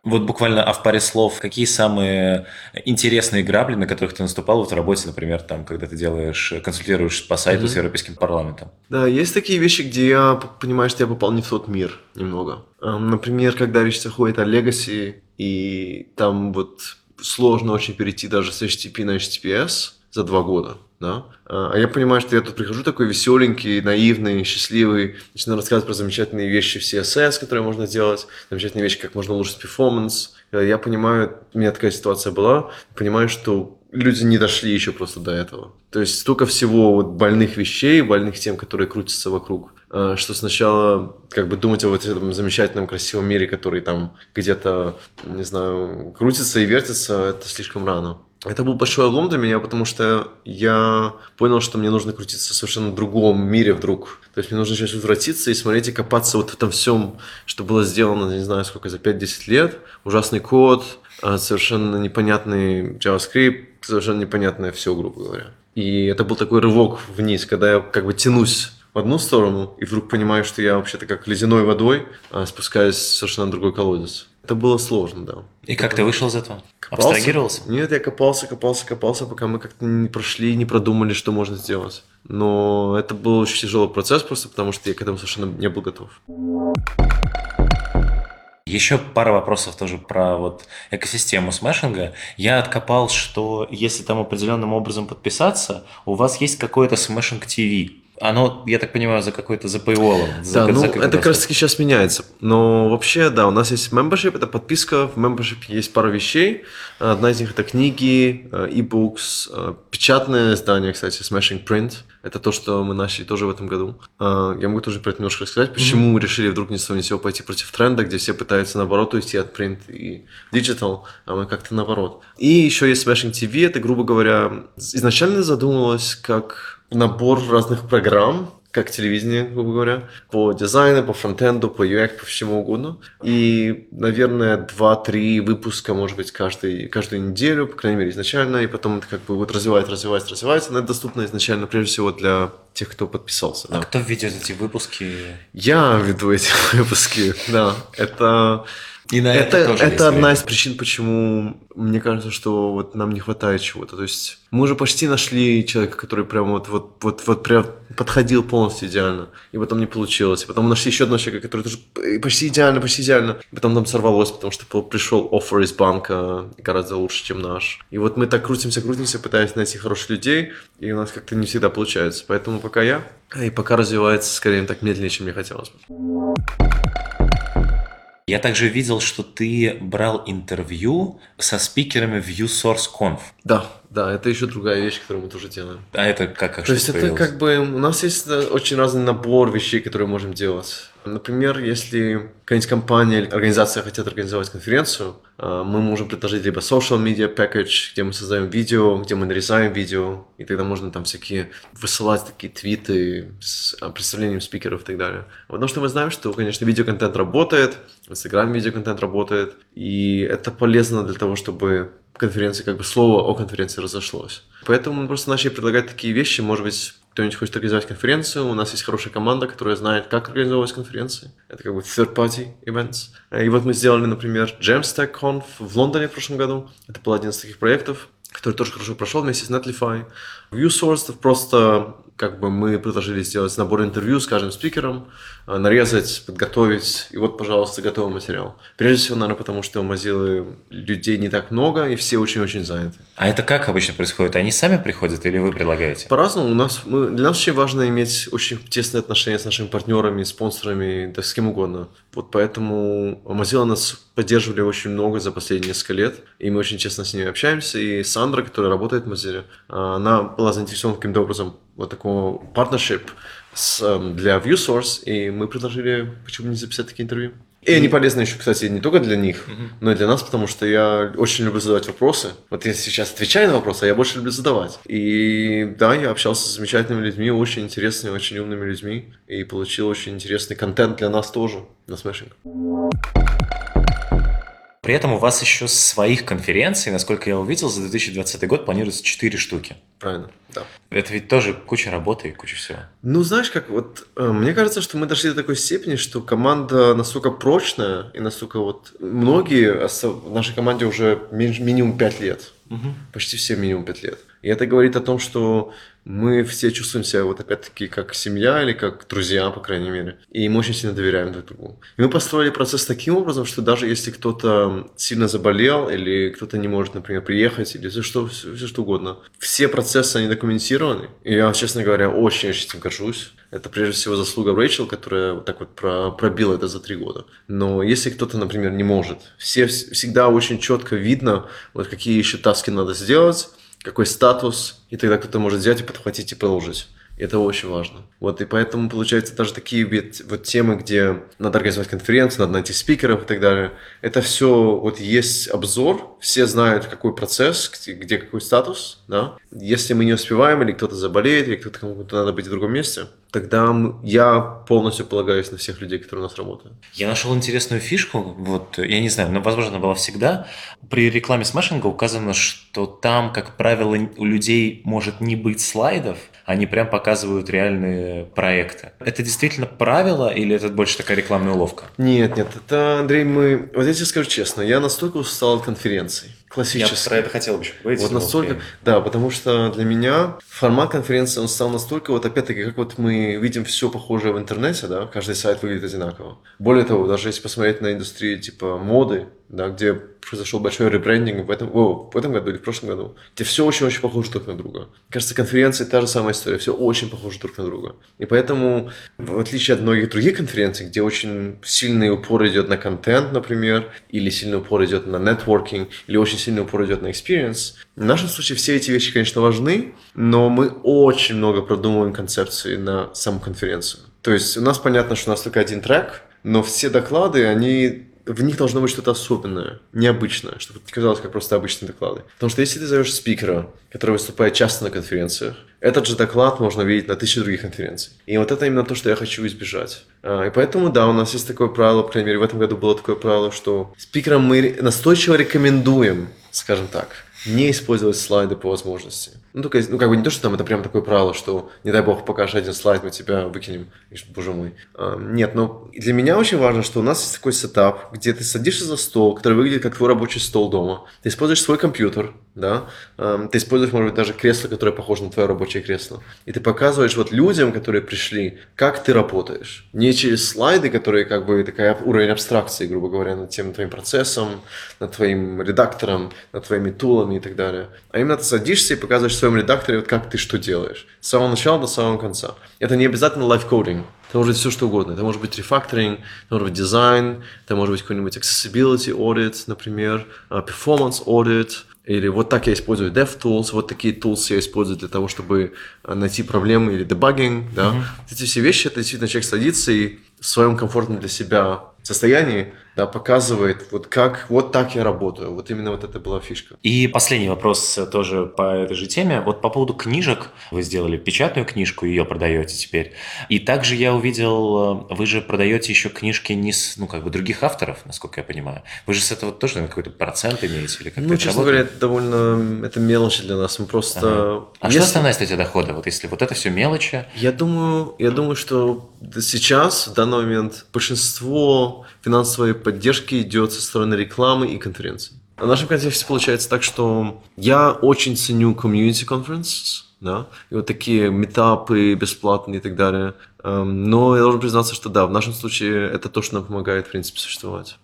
Вот буквально, а в паре слов, какие самые интересные грабли, на которых ты наступал вот в работе, например, там, когда ты делаешь, консультируешь по сайту mm-hmm. с Европейским парламентом? Да, есть такие вещи, где я понимаю, что я попал не в тот мир немного. Например, когда речь заходит о Legacy, и там вот сложно очень перейти даже с HTTP на HTTPS за два года да, а я понимаю, что я тут прихожу такой веселенький, наивный, счастливый, начинаю рассказывать про замечательные вещи в CSS, которые можно делать, замечательные вещи, как можно улучшить перформанс. Я понимаю, у меня такая ситуация была, понимаю, что люди не дошли еще просто до этого. То есть столько всего вот больных вещей, больных тем, которые крутятся вокруг, а, что сначала как бы думать о вот этом замечательном красивом мире, который там где-то, не знаю, крутится и вертится, это слишком рано. Это был большой облом для меня, потому что я понял, что мне нужно крутиться в совершенно другом мире вдруг. То есть мне нужно сейчас возвратиться и смотреть и копаться вот в этом всем, что было сделано, не знаю, сколько, за 5-10 лет. Ужасный код, а, совершенно непонятный JavaScript, совершенно непонятное все, грубо говоря. И это был такой рывок вниз, когда я как бы тянусь в одну сторону и вдруг понимаю, что я вообще-то как ледяной водой а, спускаюсь в совершенно другой колодец. Это было сложно, да. И как ты вышел из этого? Копался? Абстрагировался? Нет, я копался, копался, копался, пока мы как-то не прошли, не продумали, что можно сделать. Но это был очень тяжелый процесс просто потому, что я к этому совершенно не был готов. Еще пара вопросов тоже про вот экосистему смешинга. Я откопал, что если там определенным образом подписаться, у вас есть какой-то смешинг ТВ. Оно, я так понимаю, за какой-то за paywall. За, да, ну это как раз таки сейчас меняется. Но вообще, да, у нас есть membership, это подписка. В membership есть пара вещей. Одна из них это книги, э, e-books, э, печатное издание, кстати, Smashing Print. Это то, что мы начали тоже в этом году. Э, я могу тоже про это немножко рассказать, почему mm-hmm. мы решили вдруг ни с того ни сего пойти против тренда, где все пытаются наоборот уйти от print и digital, а мы как-то наоборот. И еще есть Smashing TV, это, грубо говоря, изначально задумывалось как набор разных программ, как телевидение, грубо говоря, по дизайну, по фронтенду, по UX, по всему угодно. И, наверное, 2-3 выпуска, может быть, каждый, каждую неделю, по крайней мере, изначально, и потом это как бы вот развивается, развивается, развивается. Но это доступно изначально, прежде всего, для тех, кто подписался. А да. кто ведет эти выпуски? Я веду эти выпуски, да. Это и на это, это, тоже это одна из причин, почему мне кажется, что вот нам не хватает чего-то. То есть мы уже почти нашли человека, который прям вот, вот, вот, вот прям подходил полностью идеально, и потом не получилось. И потом мы нашли еще одного человека, который тоже почти идеально, почти идеально. И потом там сорвалось, потому что пришел оффер из банка гораздо лучше, чем наш. И вот мы так крутимся, крутимся, пытаясь найти хороших людей, и у нас как-то не всегда получается. Поэтому пока я, и пока развивается, скорее, так медленнее, чем мне хотелось бы. Я также видел, что ты брал интервью со спикерами в USourceConf. Да, да, это еще другая вещь, которую мы тоже делаем. А это как? как То есть это как бы у нас есть очень разный набор вещей, которые можем делать. Например, если какая-нибудь компания или организация хотят организовать конференцию, а, мы можем предложить либо social media package, где мы создаем видео, где мы нарезаем видео, и тогда можно там всякие высылать такие твиты с а, представлением спикеров и так далее. Потому что мы знаем, что, конечно, видеоконтент работает, в Instagram видеоконтент работает, и это полезно для того, чтобы конференции, как бы слово о конференции разошлось. Поэтому мы просто начали предлагать такие вещи, может быть, кто-нибудь хочет организовать конференцию, у нас есть хорошая команда, которая знает, как организовывать конференции. Это как бы third-party events. И вот мы сделали, например, Jamstack Conf в Лондоне в прошлом году. Это был один из таких проектов, который тоже хорошо прошел вместе с Netlify. ViewSource — просто как бы мы предложили сделать набор интервью с каждым спикером, нарезать, подготовить, и вот, пожалуйста, готовый материал. Прежде всего, наверное, потому что у Mozilla людей не так много, и все очень-очень заняты. А это как обычно происходит? Они сами приходят или вы предлагаете? По-разному. У нас, мы, для нас очень важно иметь очень тесные отношения с нашими партнерами, спонсорами, да с кем угодно. Вот поэтому Mozilla нас поддерживали очень много за последние несколько лет, и мы очень честно с ними общаемся. И Сандра, которая работает в Mozilla, она была заинтересована каким-то образом вот такого partnership с, эм, для ViewSource, и мы предложили, почему не записать такие интервью. И они полезны еще, кстати, не только для них, но и для нас, потому что я очень люблю задавать вопросы. Вот я сейчас отвечаю на вопросы, а я больше люблю задавать. И да, я общался с замечательными людьми, очень интересными, очень умными людьми, и получил очень интересный контент для нас тоже на Smashing. При этом у вас еще своих конференций, насколько я увидел, за 2020 год планируется 4 штуки. Правильно, да. Это ведь тоже куча работы и куча всего. Ну, знаешь, как вот, э, мне кажется, что мы дошли до такой степени, что команда настолько прочная и настолько вот... Многие в нашей команде уже минимум 5 лет. Угу. Почти все минимум 5 лет. И это говорит о том, что мы все чувствуем себя вот опять-таки как семья или как друзья, по крайней мере. И мы очень сильно доверяем друг другу. И мы построили процесс таким образом, что даже если кто-то сильно заболел или кто-то не может, например, приехать или все что, все, все что угодно, все процессы, они документированы. И я, честно говоря, очень-очень этим горжусь. Это прежде всего заслуга Рэйчел, которая вот так вот про, пробила это за три года. Но если кто-то, например, не может, все всегда очень четко видно, вот какие еще таски надо сделать, какой статус, и тогда кто-то может взять и подхватить и продолжить. Это очень важно. Вот, и поэтому, получается, даже такие ведь, вот темы, где надо организовать конференцию, надо найти спикеров и так далее, это все, вот есть обзор, все знают, какой процесс, где, где какой статус, да. Если мы не успеваем, или кто-то заболеет, или кто-то кому-то надо быть в другом месте, тогда я полностью полагаюсь на всех людей, которые у нас работают. Я нашел интересную фишку, вот, я не знаю, но, возможно, она была всегда. При рекламе смешинга указано, что там, как правило, у людей может не быть слайдов, они прям показывают реальные проекты. Это действительно правило или это больше такая рекламная уловка? Нет, нет, это, Андрей, мы... Вот я тебе скажу честно, я настолько устал от конференций классический. Я про это хотел бы еще поговорить. Вот настолько, да, потому что для меня формат конференции, он стал настолько, вот опять-таки, как вот мы видим все похожее в интернете, да, каждый сайт выглядит одинаково. Более того, даже если посмотреть на индустрию типа моды, да, где произошел большой ребрендинг в этом, о, в этом году или в прошлом году, где все очень-очень похоже друг на друга. Кажется, конференции та же самая история, все очень похоже друг на друга. И поэтому, в отличие от многих других конференций, где очень сильный упор идет на контент, например, или сильный упор идет на нетворкинг, или очень сильный упор идет на experience, в нашем случае все эти вещи, конечно, важны, но мы очень много продумываем концепции на саму конференцию. То есть у нас понятно, что у нас только один трек, но все доклады, они в них должно быть что-то особенное, необычное, чтобы не казалось как просто обычные доклады. Потому что если ты зовешь спикера, который выступает часто на конференциях, этот же доклад можно видеть на тысяче других конференций. И вот это именно то, что я хочу избежать. А, и поэтому, да, у нас есть такое правило, по крайней мере, в этом году было такое правило, что спикерам мы настойчиво рекомендуем, скажем так, не использовать слайды по возможности. Ну, только, ну, как бы не то, что там это прям такое правило, что, не дай бог, покажешь один слайд, мы тебя выкинем. Боже мой. А, нет, но для меня очень важно, что у нас есть такой сетап, где ты садишься за стол, который выглядит как твой рабочий стол дома. Ты используешь свой компьютер, да, а, ты используешь, может быть, даже кресло, которое похоже на твое рабочее кресло. И ты показываешь вот людям, которые пришли, как ты работаешь. Не через слайды, которые как бы такая уровень абстракции, грубо говоря, над тем твоим процессом, над твоим редактором, над твоими тулами, и так далее. А именно ты садишься и показываешь своем редакторе, вот как ты что делаешь. С самого начала до самого конца. Это не обязательно лайфкодинг. Это может быть все что угодно. Это может быть рефакторинг, это может быть дизайн, это может быть какой-нибудь accessibility audit, например, а, performance audit, или вот так я использую DevTools, вот такие tools я использую для того, чтобы а, найти проблемы или дебагинг, да. Mm-hmm. Эти все вещи, это действительно человек садится и в своем комфортном для себя состоянии да, показывает, вот как, вот так я работаю. Вот именно вот это была фишка. И последний вопрос тоже по этой же теме. Вот по поводу книжек. Вы сделали печатную книжку, ее продаете теперь. И также я увидел, вы же продаете еще книжки не с, ну, как бы других авторов, насколько я понимаю. Вы же с этого тоже наверное, какой-то процент имеете? Или как ну, честно говоря, это довольно, это мелочи для нас. Мы просто... Ага. А если... что основная статья дохода? Вот если вот это все мелочи? Я думаю, я думаю, что сейчас, в данный момент, большинство финансовой поддержки идет со стороны рекламы и конференций. В нашем контексте получается так, что я очень ценю community conferences, да, и вот такие метапы бесплатные и так далее. Эм, но я должен признаться, что да, в нашем случае это то, что нам помогает, в принципе, существовать.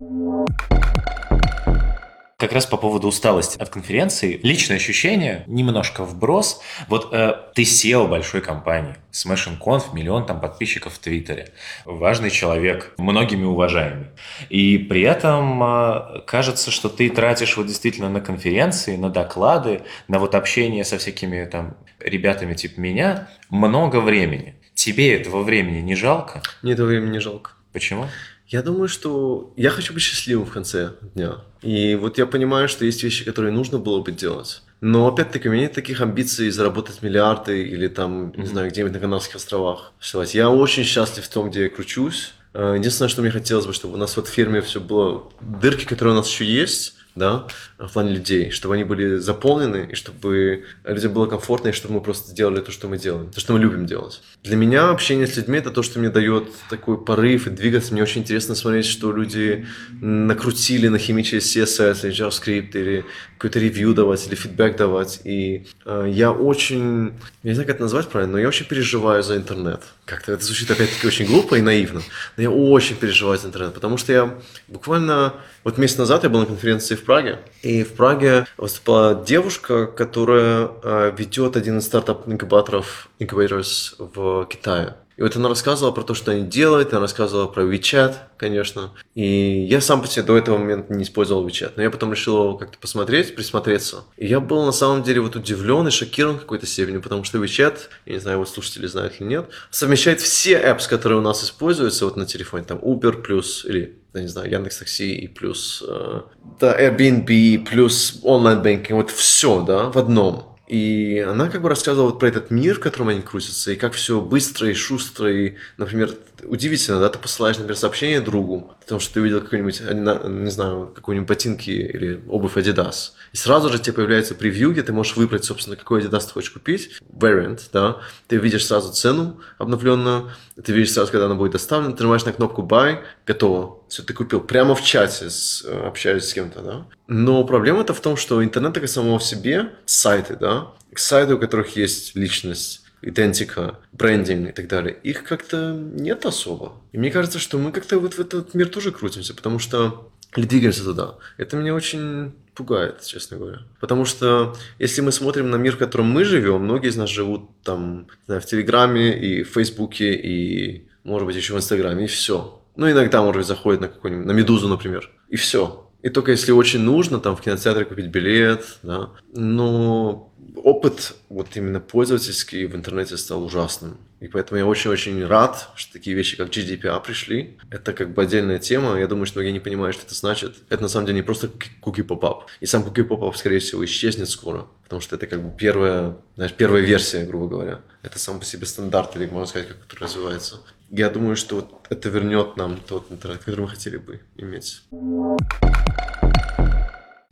Как раз по поводу усталости от конференции, личное ощущение, немножко вброс. Вот э, ты SEO большой компании, Smashing Conf, миллион там подписчиков в Твиттере, важный человек, многими уважаемый. И при этом э, кажется, что ты тратишь вот действительно на конференции, на доклады, на вот общение со всякими там ребятами типа меня много времени. Тебе этого времени не жалко? Мне этого времени не жалко. Почему? Я думаю, что я хочу быть счастливым в конце дня. И вот я понимаю, что есть вещи, которые нужно было бы делать. Но опять-таки у меня нет таких амбиций заработать миллиарды или там, не знаю, где-нибудь на Канарских островах. Я очень счастлив в том, где я кручусь. Э, единственное, что мне хотелось бы, чтобы у нас вот в ферме все было... Дырки, которые у нас еще есть, да, в плане людей, чтобы они были заполнены, и чтобы людям было комфортно, и чтобы мы просто делали то, что мы делаем, то, что мы любим делать. Для меня общение с людьми – это то, что мне дает такой порыв и двигаться. Мне очень интересно смотреть, что люди накрутили на химиче CSS или JavaScript, или какой-то ревью давать, или фидбэк давать. И э, я очень, я не знаю, как это назвать правильно, но я очень переживаю за интернет. Как-то это звучит опять-таки очень глупо и наивно, но я очень переживаю за интернет, потому что я буквально, вот месяц назад я был на конференции в Праге, и в Праге выступала девушка, которая э, ведет один из стартап-инкубаторов incubators в Китае. И вот она рассказывала про то, что они делают, она рассказывала про WeChat, конечно. И я сам по себе до этого момента не использовал WeChat, но я потом решил его как-то посмотреть, присмотреться. И я был на самом деле вот удивлен и шокирован в какой-то степени, потому что WeChat, я не знаю, вот слушатели знают или нет, совмещает все apps, которые у нас используются вот на телефоне, там Uber плюс или я не знаю, Яндекс Такси и плюс э, да, Airbnb плюс online banking, вот все, да, в одном. И она как бы рассказывала вот про этот мир, в котором они крутятся, и как все быстро и шустро, и, например, удивительно, да, ты посылаешь, например, сообщение другу, потому что ты увидел какой-нибудь, не знаю, какой-нибудь ботинки или обувь Adidas, и сразу же тебе появляется превью, где ты можешь выбрать, собственно, какой Adidas ты хочешь купить, variant, да, ты видишь сразу цену обновленную, ты видишь сразу, когда она будет доставлена, ты нажимаешь на кнопку buy, готово, все, ты купил прямо в чате, с, э, общаясь с кем-то, да. Но проблема-то в том, что интернет так и само в себе, сайты, да, сайты, у которых есть личность, идентика, брендинг и так далее, их как-то нет особо. И мне кажется, что мы как-то вот в этот мир тоже крутимся, потому что или двигаемся туда. Это меня очень пугает, честно говоря. Потому что если мы смотрим на мир, в котором мы живем, многие из нас живут там, знаю, в Телеграме и в Фейсбуке и, может быть, еще в Инстаграме, и все. Ну, иногда, может быть, заходит на какой-нибудь, на Медузу, например, и все. И только если очень нужно, там в кинотеатре купить билет, да. Но опыт вот именно пользовательский в интернете стал ужасным. И поэтому я очень-очень рад, что такие вещи, как GDPR пришли. Это как бы отдельная тема. Я думаю, что многие не понимают, что это значит. Это на самом деле не просто cookie pop-up. И сам cookie pop-up, скорее всего, исчезнет скоро. Потому что это как бы первая, знаешь, первая версия, грубо говоря. Это сам по себе стандарт, или можно сказать, как это развивается. Я думаю, что вот это вернет нам тот интернет, который мы хотели бы иметь.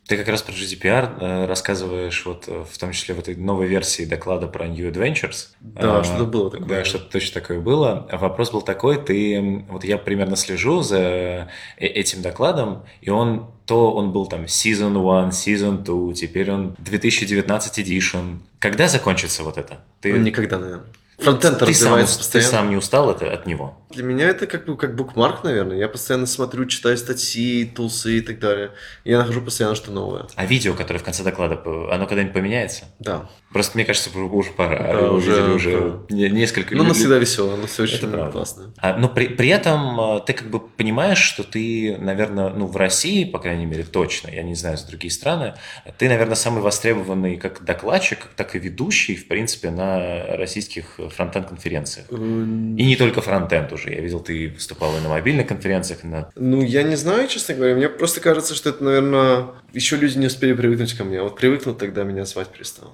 Ты как раз про GDPR э, рассказываешь вот э, в том числе в этой новой версии доклада про New Adventures. Да, а, что-то было такое. Да, что-то точно такое было. Вопрос был такой, ты, вот я примерно слежу за э, этим докладом, и он то он был там Season 1, Season 2, теперь он 2019 Edition. Когда закончится вот это? Ты... Никогда, наверное. Фронтенд ты сам, Ты сам не устал это, от него? Для меня это как бы как букмарк, наверное. Я постоянно смотрю, читаю статьи, тулсы и так далее. Я нахожу постоянно что новое. А видео, которое в конце доклада, оно когда-нибудь поменяется? Да. Просто мне кажется, уже пора. Да, уже, уже да. несколько Ну, оно всегда весело, оно все очень это классно. А, но при, при этом а, ты как бы понимаешь, что ты, наверное, ну, в России, по крайней мере, точно, я не знаю, за другие страны, ты, наверное, самый востребованный как докладчик, так и ведущий, в принципе, на российских фронтенд-конференциях. И не только фронтенд уже. Я видел, ты выступал и на мобильных конференциях. И на... Ну, я не знаю, честно говоря. Мне просто кажется, что это, наверное, еще люди не успели привыкнуть ко мне. Вот привыкнут, тогда меня звать перестал.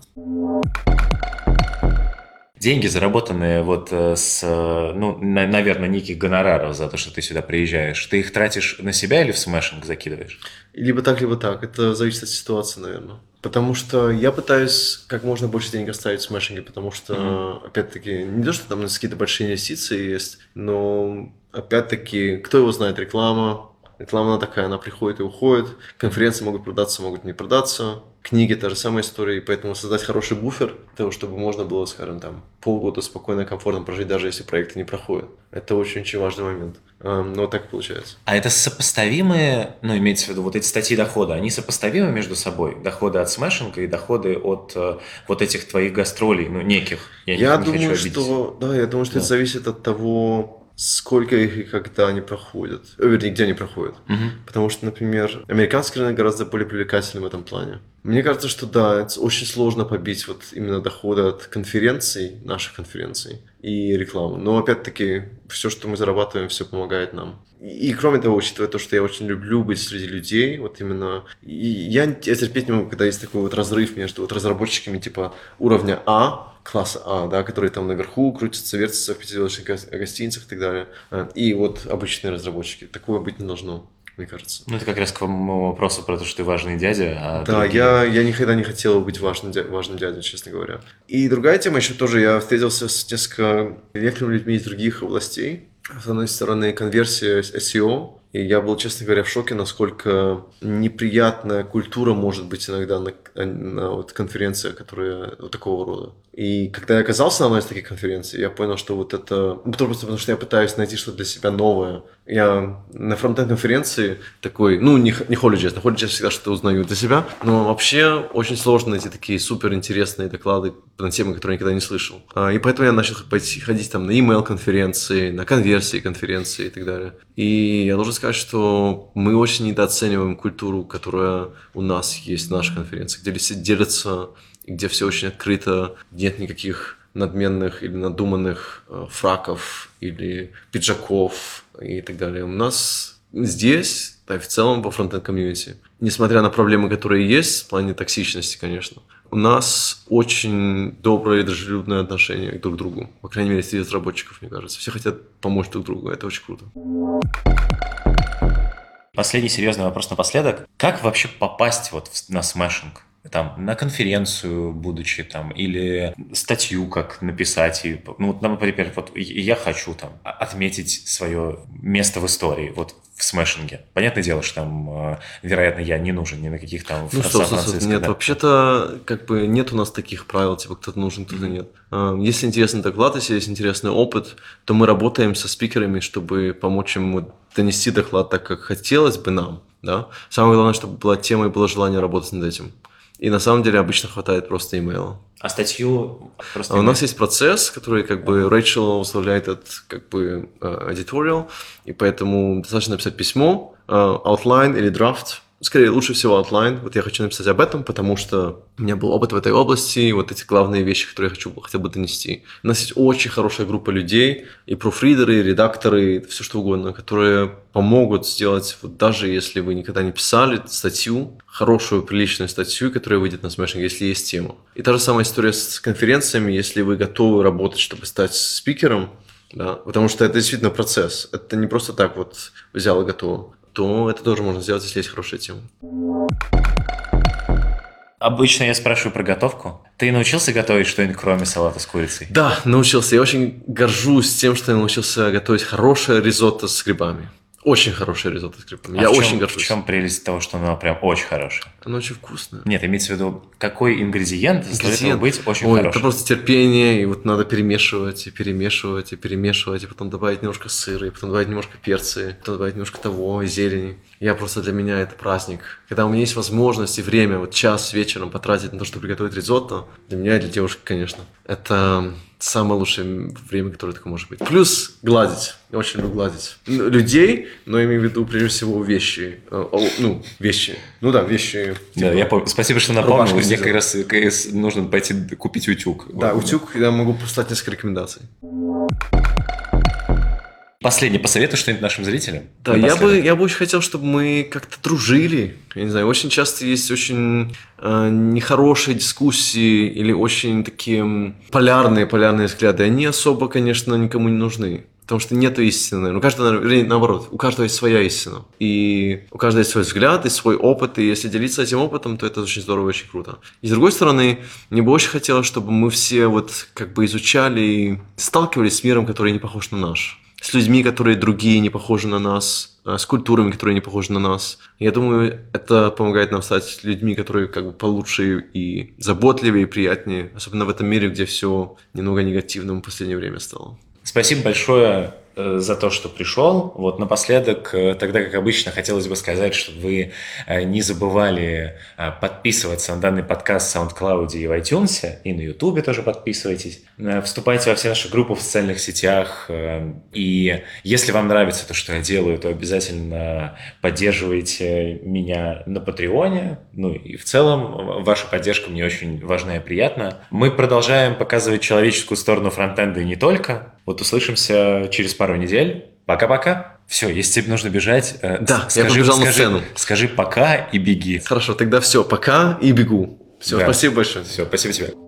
Деньги, заработанные вот э, с, ну, на, наверное, неких гонораров за то, что ты сюда приезжаешь, ты их тратишь на себя или в смешинг закидываешь? Либо так, либо так. Это зависит от ситуации, наверное. Потому что я пытаюсь как можно больше денег оставить в смешинге, потому что, mm-hmm. опять-таки, не то, что там какие-то большие инвестиции есть, но, опять-таки, кто его знает, реклама, реклама она такая, она приходит и уходит, конференции могут продаться, могут не продаться, книги та же самая история, и поэтому создать хороший буфер того, чтобы можно было, скажем, там, полгода спокойно и комфортно прожить, даже если проекты не проходят. Это очень-очень важный момент. Но вот так получается. А это сопоставимые, ну, имеется в виду, вот эти статьи дохода, они сопоставимы между собой? Доходы от смешинга и доходы от э, вот этих твоих гастролей, ну, неких? Я, я не, думаю, что, да, я думаю, что да. это зависит от того, сколько их и когда они проходят, э, вернее, где они проходят. Угу. Потому что, например, американский рынок гораздо более привлекательный в этом плане. Мне кажется, что да, это очень сложно побить вот именно доходы от конференций, наших конференций и рекламы. Но опять-таки, все, что мы зарабатываем, все помогает нам. И, кроме того, учитывая то, что я очень люблю быть среди людей, вот именно, и я, я терпеть не могу, когда есть такой вот разрыв между вот разработчиками типа уровня А, класса А, да, которые там наверху крутятся, вертятся в пятизвездочных гостиницах и так далее, э, и вот обычные разработчики. Такого быть не должно мне кажется. Ну, это как раз к моему вопросу про то, что ты важный дядя. А да, другие... я, я никогда не хотел быть важным, дядя, важным дядей, честно говоря. И другая тема еще тоже, я встретился с несколько некоторыми людьми из других областей. С одной стороны, конверсия SEO, и я был, честно говоря, в шоке, насколько неприятная культура может быть иногда на, на вот конференциях, которые вот такого рода. И когда я оказался на одной из таких конференций, я понял, что вот это... Ну, просто потому что я пытаюсь найти что-то для себя новое. Я на фронтенд конференции такой, ну, не, не HolyJS, на HolyJS всегда что-то узнаю для себя, но вообще очень сложно найти такие супер интересные доклады на темы, которые я никогда не слышал. А, и поэтому я начал пойти, ходить там на email конференции, на конверсии конференции и так далее. И я должен сказать, что мы очень недооцениваем культуру, которая у нас есть в нашей конференции, где все делятся где все очень открыто, нет никаких надменных или надуманных э, фраков или пиджаков и так далее. У нас здесь, да, в целом во фронтенд комьюнити, несмотря на проблемы, которые есть в плане токсичности, конечно, у нас очень доброе и дружелюбное отношение друг к другу. По крайней мере, среди разработчиков, мне кажется. Все хотят помочь друг другу. Это очень круто. Последний серьезный вопрос напоследок. Как вообще попасть вот на смешинг? Там, на конференцию, будучи там, или статью как написать. И, ну, вот, например, вот я хочу там отметить свое место в истории, вот в смешинге. Понятное дело, что там, э, вероятно, я не нужен ни на каких там ну, стоп, стоп, стоп. Нет, да. вообще-то, как бы, нет у нас таких правил, типа, кто-то нужен, кто-то нет. А, если интересный доклад, если есть интересный опыт, то мы работаем со спикерами, чтобы помочь им донести доклад так, как хотелось бы нам. Да? Самое главное, чтобы была тема и было желание работать над этим. И на самом деле обычно хватает просто имейла. А статью просто... А у нас есть процесс, который как бы Рэйчел возглавляет этот как бы editorial, и поэтому достаточно написать письмо, outline или драфт, скорее лучше всего outline. Вот я хочу написать об этом, потому что у меня был опыт в этой области, и вот эти главные вещи, которые я хочу хотя бы донести. У нас есть очень хорошая группа людей, и профридеры, и редакторы, и все что угодно, которые помогут сделать, вот даже если вы никогда не писали статью, хорошую, приличную статью, которая выйдет на Smashing, если есть тема. И та же самая история с конференциями, если вы готовы работать, чтобы стать спикером, да, потому что это действительно процесс. Это не просто так вот взял и готово то это тоже можно сделать, если есть хорошая тема. Обычно я спрашиваю про готовку. Ты научился готовить что-нибудь, кроме салата с курицей? Да, научился. Я очень горжусь тем, что я научился готовить хорошее ризотто с грибами. Очень хорошее ризотто с грибами. А я чем, очень горжусь. В чем прелесть того, что оно прям очень хорошее? Оно очень вкусное. Нет, имеется в виду, какой ингредиент, ингредиент. быть очень Ой, хорошим? Это просто терпение, и вот надо перемешивать, и перемешивать, и перемешивать, и потом добавить немножко сыра, и потом добавить немножко перца, и потом добавить немножко того, и зелени. Я просто для меня это праздник. Когда у меня есть возможность и время, вот час вечером потратить на то, чтобы приготовить ризотто, для меня и для девушки, конечно, это самое лучшее время, которое только может быть. Плюс гладить. Я очень люблю гладить. Людей, но имею в виду прежде всего вещи. Э, ну, вещи. Ну да, вещи. Типа, да, я помню. Спасибо, что напомнил. Мне как раз, нужно пойти купить утюг. Да, утюг. Я могу послать несколько рекомендаций. Последний посоветуй что-нибудь нашим зрителям. Да, я бы, я бы очень хотел, чтобы мы как-то дружили. Я не знаю, очень часто есть очень э, нехорошие дискуссии или очень такие полярные, полярные взгляды. Они особо, конечно, никому не нужны. Потому что нету истины. Ну, каждого, наоборот, у каждого есть своя истина. И у каждого есть свой взгляд и свой опыт. И если делиться этим опытом, то это очень здорово и очень круто. И с другой стороны, мне бы очень хотелось, чтобы мы все вот как бы изучали и сталкивались с миром, который не похож на наш с людьми, которые другие, не похожи на нас, э, с культурами, которые не похожи на нас. Я думаю, это помогает нам стать людьми, которые как бы получше и заботливее, и приятнее, особенно в этом мире, где все немного негативным в последнее время стало. Спасибо большое за то, что пришел. Вот напоследок, э, тогда, как обычно, хотелось бы сказать, чтобы вы э, не забывали подписываться на данный подкаст в SoundCloud и в iTunes, и на YouTube тоже подписывайтесь. Вступайте во все наши группы в социальных сетях. И если вам нравится то, что я делаю, то обязательно поддерживайте меня на Патреоне. Ну и в целом ваша поддержка мне очень важна и приятна. Мы продолжаем показывать человеческую сторону фронтенда и не только. Вот услышимся через пару недель. Пока-пока. Все, если тебе нужно бежать, э, Да, я побежал на сцену. Скажи пока и беги. Хорошо, тогда все, пока и бегу. Все, Да. спасибо большое. Все, спасибо тебе.